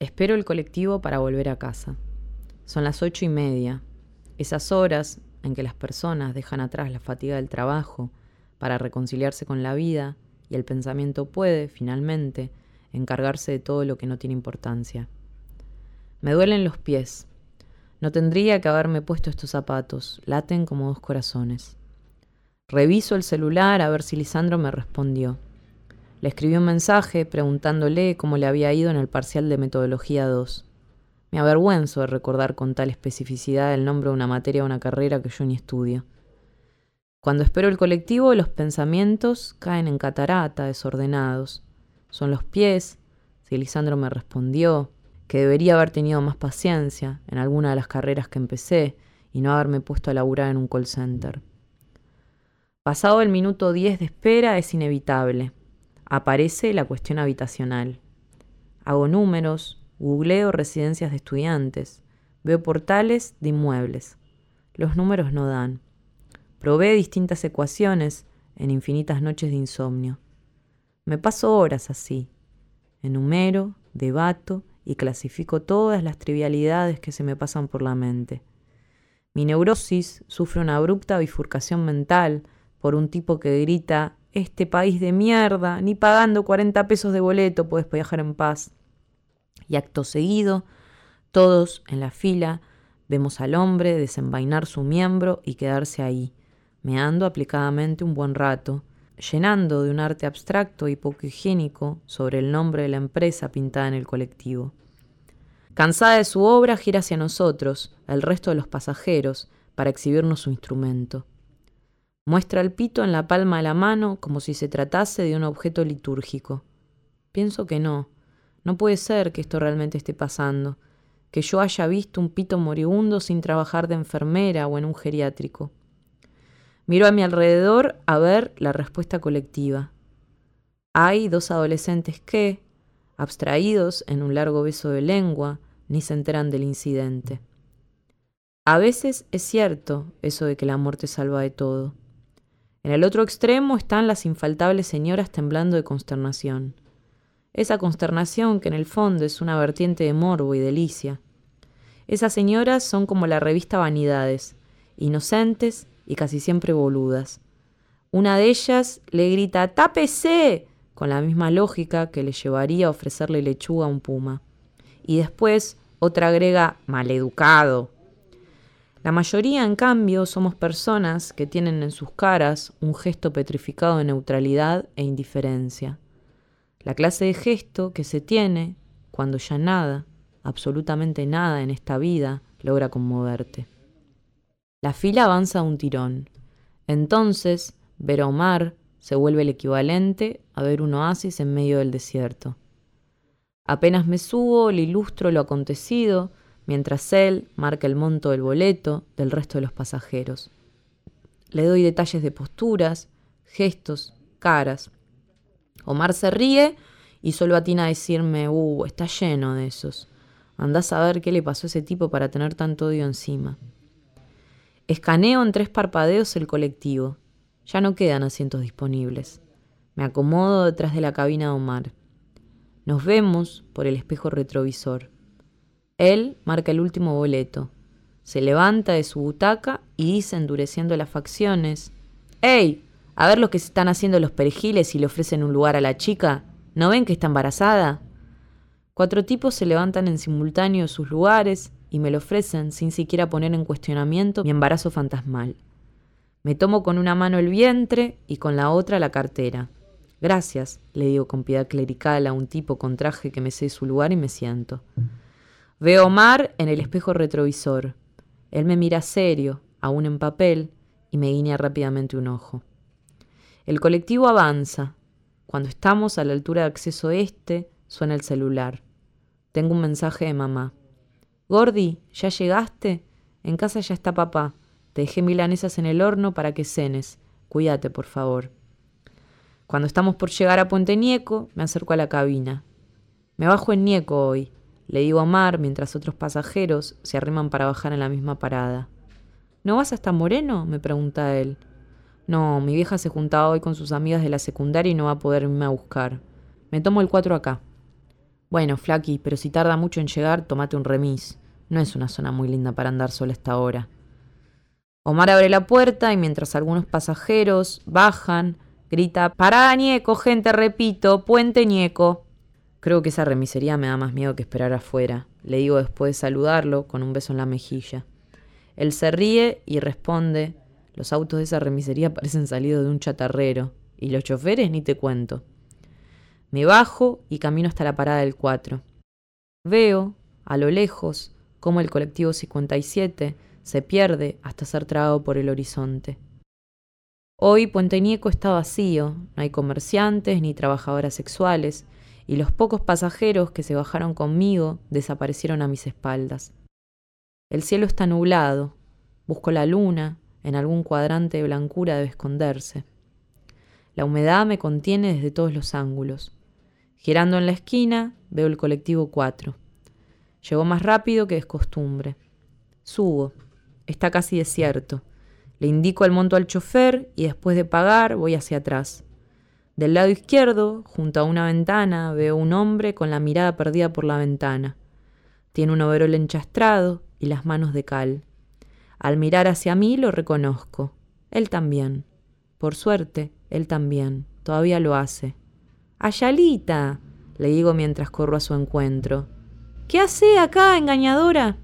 Espero el colectivo para volver a casa. Son las ocho y media, esas horas en que las personas dejan atrás la fatiga del trabajo para reconciliarse con la vida y el pensamiento puede, finalmente, encargarse de todo lo que no tiene importancia. Me duelen los pies. No tendría que haberme puesto estos zapatos, laten como dos corazones. Reviso el celular a ver si Lisandro me respondió. Le escribí un mensaje preguntándole cómo le había ido en el parcial de Metodología 2. Me avergüenzo de recordar con tal especificidad el nombre de una materia o una carrera que yo ni estudio. Cuando espero el colectivo, los pensamientos caen en catarata, desordenados. Son los pies, si Lisandro me respondió, que debería haber tenido más paciencia en alguna de las carreras que empecé y no haberme puesto a laburar en un call center. Pasado el minuto 10 de espera es inevitable aparece la cuestión habitacional. Hago números, googleo residencias de estudiantes, veo portales de inmuebles. Los números no dan. Probé distintas ecuaciones en infinitas noches de insomnio. Me paso horas así. Enumero, debato y clasifico todas las trivialidades que se me pasan por la mente. Mi neurosis sufre una abrupta bifurcación mental por un tipo que grita este país de mierda, ni pagando 40 pesos de boleto puedes viajar en paz. Y acto seguido, todos en la fila vemos al hombre desenvainar su miembro y quedarse ahí, meando aplicadamente un buen rato, llenando de un arte abstracto y poco higiénico sobre el nombre de la empresa pintada en el colectivo. Cansada de su obra, gira hacia nosotros, el resto de los pasajeros, para exhibirnos su instrumento. Muestra el pito en la palma de la mano como si se tratase de un objeto litúrgico. Pienso que no. No puede ser que esto realmente esté pasando, que yo haya visto un pito moribundo sin trabajar de enfermera o en un geriátrico. Miro a mi alrededor a ver la respuesta colectiva. Hay dos adolescentes que, abstraídos en un largo beso de lengua, ni se enteran del incidente. A veces es cierto eso de que la muerte salva de todo. En el otro extremo están las infaltables señoras temblando de consternación. Esa consternación que en el fondo es una vertiente de morbo y delicia. Esas señoras son como la revista Vanidades, inocentes y casi siempre boludas. Una de ellas le grita ¡Tápese! con la misma lógica que le llevaría a ofrecerle lechuga a un puma. Y después otra agrega maleducado, la mayoría, en cambio, somos personas que tienen en sus caras un gesto petrificado de neutralidad e indiferencia. La clase de gesto que se tiene cuando ya nada, absolutamente nada en esta vida, logra conmoverte. La fila avanza un tirón. Entonces, ver a Omar se vuelve el equivalente a ver un oasis en medio del desierto. Apenas me subo, le ilustro lo acontecido, mientras él marca el monto del boleto del resto de los pasajeros. Le doy detalles de posturas, gestos, caras. Omar se ríe y solo atina a decirme, uh, está lleno de esos. Andás a ver qué le pasó a ese tipo para tener tanto odio encima. Escaneo en tres parpadeos el colectivo. Ya no quedan asientos disponibles. Me acomodo detrás de la cabina de Omar. Nos vemos por el espejo retrovisor. Él marca el último boleto. Se levanta de su butaca y dice, endureciendo las facciones, ¡Ey! A ver lo que se están haciendo los perejiles y le ofrecen un lugar a la chica. ¿No ven que está embarazada? Cuatro tipos se levantan en simultáneo de sus lugares y me lo ofrecen sin siquiera poner en cuestionamiento mi embarazo fantasmal. Me tomo con una mano el vientre y con la otra la cartera. Gracias, le digo con piedad clerical a un tipo con traje que me sé su lugar y me siento. Veo Omar en el espejo retrovisor. Él me mira serio, aún en papel, y me guiña rápidamente un ojo. El colectivo avanza. Cuando estamos a la altura de acceso este, suena el celular. Tengo un mensaje de mamá. Gordi, ¿ya llegaste? En casa ya está papá. Te dejé milanesas en el horno para que cenes. Cuídate, por favor. Cuando estamos por llegar a Puente Nieco, me acerco a la cabina. Me bajo en Nieco hoy. Le digo a Omar mientras otros pasajeros se arriman para bajar en la misma parada. ¿No vas hasta Moreno? me pregunta él. No, mi vieja se juntaba hoy con sus amigas de la secundaria y no va a poder irme a buscar. Me tomo el cuatro acá. Bueno, Flaki, pero si tarda mucho en llegar, tomate un remis. No es una zona muy linda para andar sola esta hora. Omar abre la puerta y mientras algunos pasajeros bajan, grita, pará, Ñeco, gente, repito, puente Ñeco. Creo que esa remisería me da más miedo que esperar afuera. Le digo después de saludarlo con un beso en la mejilla. Él se ríe y responde, los autos de esa remisería parecen salidos de un chatarrero, y los choferes ni te cuento. Me bajo y camino hasta la parada del 4. Veo, a lo lejos, cómo el colectivo 57 se pierde hasta ser tragado por el horizonte. Hoy Puente Nieco está vacío, no hay comerciantes ni trabajadoras sexuales, y los pocos pasajeros que se bajaron conmigo desaparecieron a mis espaldas. El cielo está nublado, busco la luna, en algún cuadrante de blancura debe esconderse. La humedad me contiene desde todos los ángulos. Girando en la esquina, veo el colectivo 4. Llegó más rápido que es costumbre. Subo. Está casi desierto. Le indico el monto al chofer y después de pagar voy hacia atrás. Del lado izquierdo, junto a una ventana, veo un hombre con la mirada perdida por la ventana. Tiene un overol enchastrado y las manos de cal. Al mirar hacia mí lo reconozco. Él también. Por suerte, él también. Todavía lo hace. Ayalita, le digo mientras corro a su encuentro. ¿Qué hace acá, engañadora?